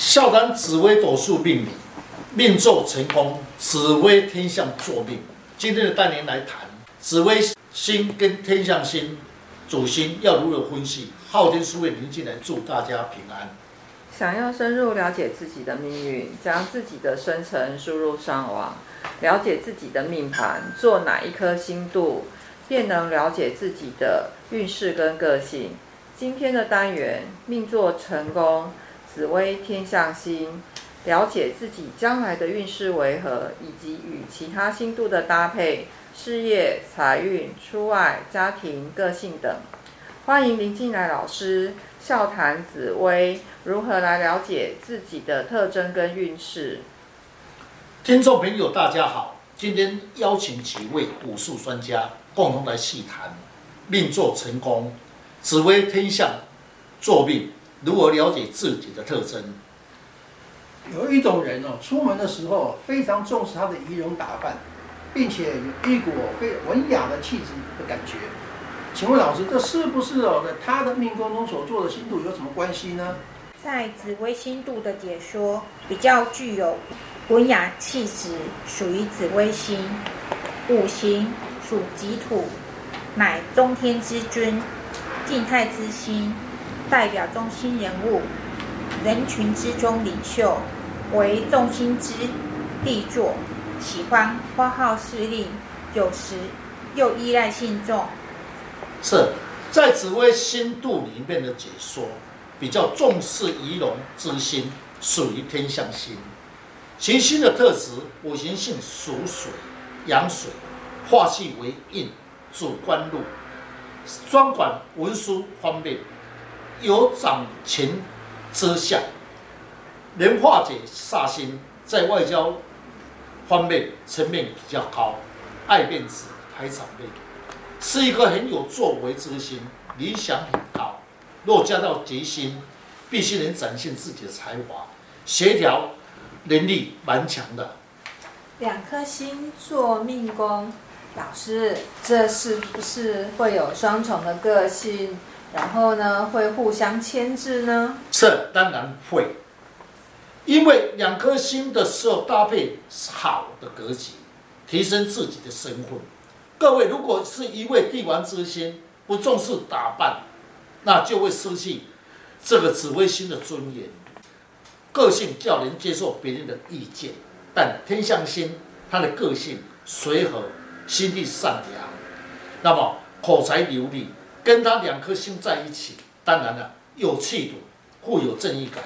笑谈紫微斗数命理，命坐成功，紫微天象作命。今天的单元来谈紫微星跟天象星主星要如何分析。昊天书院林进来祝大家平安。想要深入了解自己的命运，将自己的生辰输入上网，了解自己的命盘，做哪一颗星度，便能了解自己的运势跟个性。今天的单元命坐成功。紫微天象星，了解自己将来的运势为何，以及与其他星度的搭配，事业、财运、出外、家庭、个性等。欢迎林进来老师笑谈紫微，如何来了解自己的特征跟运势。听众朋友，大家好，今天邀请几位武术专家共同来细谈命坐成功，紫微天象坐命。如何了解自己的特征？有一种人哦，出门的时候非常重视他的仪容打扮，并且有一股非文雅的气质的感觉。请问老师，这是不是哦，在他的命宫中所做的星度有什么关系呢？在紫微星度的解说，比较具有文雅气质，属于紫微星。五行属己土，乃中天之君，静态之星。代表中心人物，人群之中领袖，为众心之地座，喜欢发号施令，有时又依赖性重。是在紫微星度里面的解说，比较重视仪容之心，属于天相星。行星的特质，五行性属水，阳水，化气为印，主官禄，专管文书方面。有掌权之相，能化解煞星，在外交方面层面比较高，爱面子还长辈，是一个很有作为之心，理想很高。若加到劫星，必须能展现自己的才华，协调能力蛮强的。两颗星做命宫，老师，这是不是会有双重的个性？然后呢，会互相牵制呢？是当然会，因为两颗星的时候搭配好的格局，提升自己的身份。各位，如果是一位帝王之星，不重视打扮，那就会失去这个紫微星的尊严，个性较能接受别人的意见。但天象星，他的个性随和，心地善良，那么口才流利。跟他两颗心在一起，当然了，有气度，富有正义感，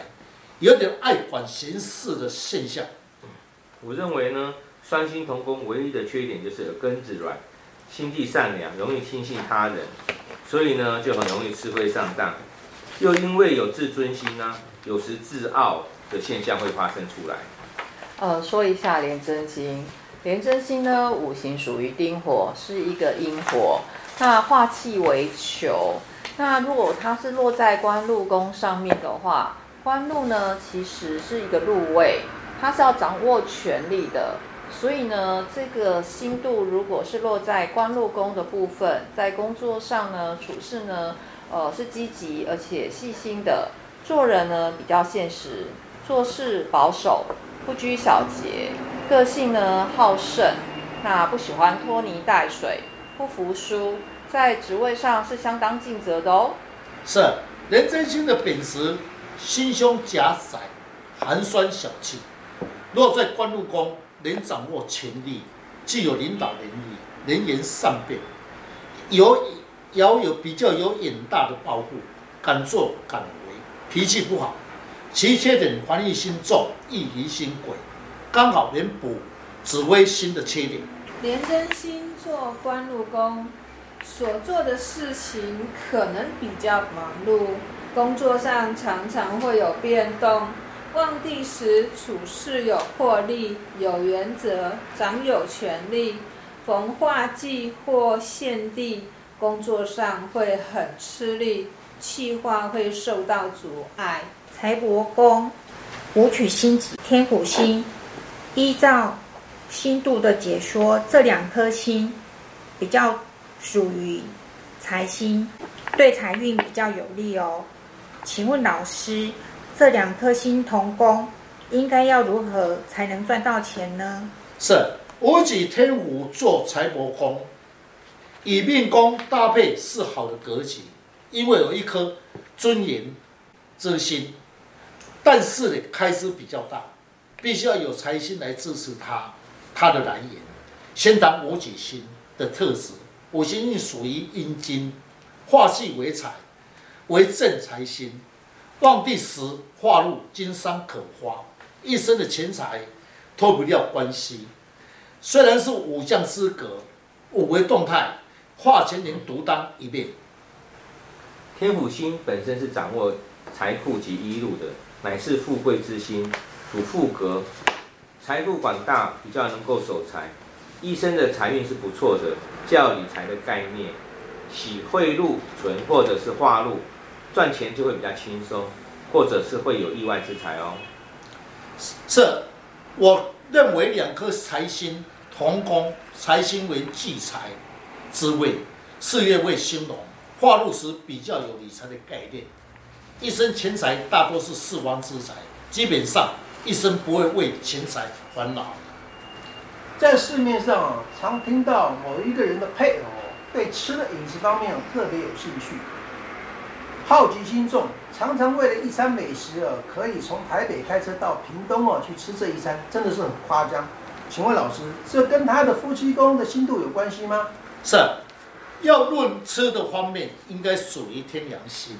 有点爱管闲事的现象。我认为呢，双星同工唯一的缺点就是耳根子软，心地善良，容易轻信他人，所以呢就很容易吃亏上当。又因为有自尊心呢，有时自傲的现象会发生出来。呃，说一下廉贞星，廉贞星呢，五行属于丁火，是一个阴火。那化气为球，那如果它是落在官禄宫上面的话，官禄呢其实是一个禄位，它是要掌握权力的，所以呢，这个星度如果是落在官禄宫的部分，在工作上呢，处事呢，呃，是积极而且细心的，做人呢比较现实，做事保守，不拘小节，个性呢好胜，那不喜欢拖泥带水。不服输，在职位上是相当尽责的哦。是，廉贞星的本质，心胸狭窄，寒酸小气。若在官禄宫，能掌握权力，具有领导能力，能言善辩，有要有比较有远大的抱负，敢作敢为，脾气不好。其缺点，防御心重，易疑心鬼，刚好能补紫微星的缺点。廉贞星做官禄宫，所做的事情可能比较忙碌，工作上常常会有变动。旺地时处事有魄力、有原则，掌有权力。逢化忌或限地，工作上会很吃力，计划会受到阻碍。财帛宫，武曲星及天府星，依照。星度的解说，这两颗星比较属于财星，对财运比较有利哦。请问老师，这两颗星同宫，应该要如何才能赚到钱呢？是武曲天府做财帛宫，与命宫搭配是好的格局，因为有一颗尊严之心，但是呢，开支比较大，必须要有财星来支持他，他的来源。先谈武曲星的特质，五行运属于阴金，化气为财，为正财星，旺地时化入金山可花，一生的钱财脱不掉关系。虽然是武将之格，五为动态，化权能独当一面。天府星本身是掌握财富及衣禄的，乃是富贵之星，主富格，财富广大，比较能够守财。一生的财运是不错的，较理财的概念，喜汇禄存或者是化禄，赚钱就会比较轻松，或者是会有意外之财哦。是，我认为两颗财星。同宫财星为聚财之位，事业为兴隆，化禄时比较有理财的概念。一生钱财大多是四方之财，基本上一生不会为钱财烦恼。在市面上常听到某一个人的配偶对吃的饮食方面特别有兴趣，好奇心重，常常为了一餐美食啊，可以从台北开车到屏东哦去吃这一餐，真的是很夸张。请问老师，这跟他的夫妻宫的星度有关系吗？是，要论吃的方面，应该属于天良星。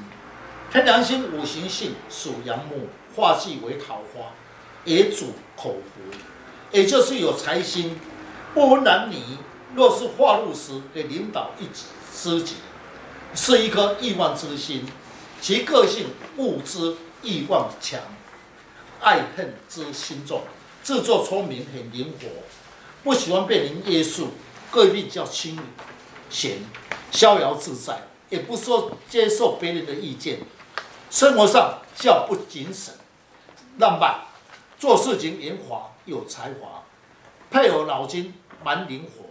天良星五行性属阳木，化忌为桃花，也主口福，也就是有财星。不分男女，若是化禄时，可以领导一知己，是一颗欲望之心。其个性物质欲望强，爱恨之心重。自作聪明，很灵活，不喜欢被人约束，个性较轻闲、逍遥自在，也不说接受别人的意见。生活上较不谨慎、浪漫，做事情圆滑有才华，配偶脑筋蛮灵活、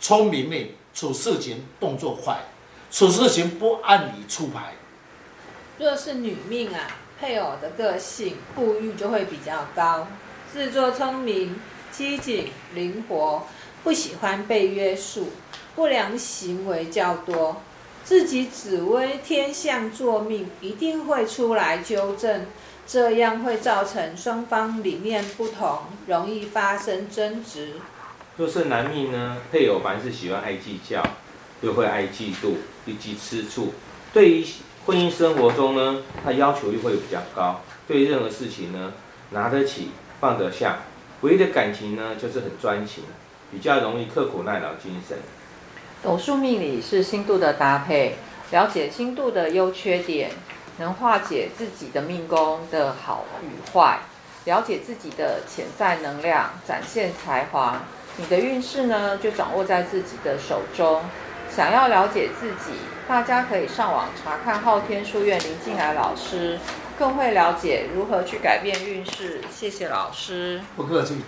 聪明命，处事情动作快，处事情不按理出牌。若是女命啊，配偶的个性物欲就会比较高。自作聪明、机警、灵活，不喜欢被约束，不良行为较多。自己紫微天相坐命，一定会出来纠正，这样会造成双方理念不同，容易发生争执。若是男命呢，配偶凡是喜欢爱计较，又会爱嫉妒，以及吃醋。对于婚姻生活中呢，他要求又会比较高，对任何事情呢，拿得起。放得下，唯一的感情呢，就是很专情，比较容易刻苦耐劳精神。斗数命理是星度的搭配，了解星度的优缺点，能化解自己的命宫的好与坏，了解自己的潜在能量，展现才华。你的运势呢，就掌握在自己的手中。想要了解自己，大家可以上网查看昊天书院林静来老师。更会了解如何去改变运势。谢谢老师。不客气。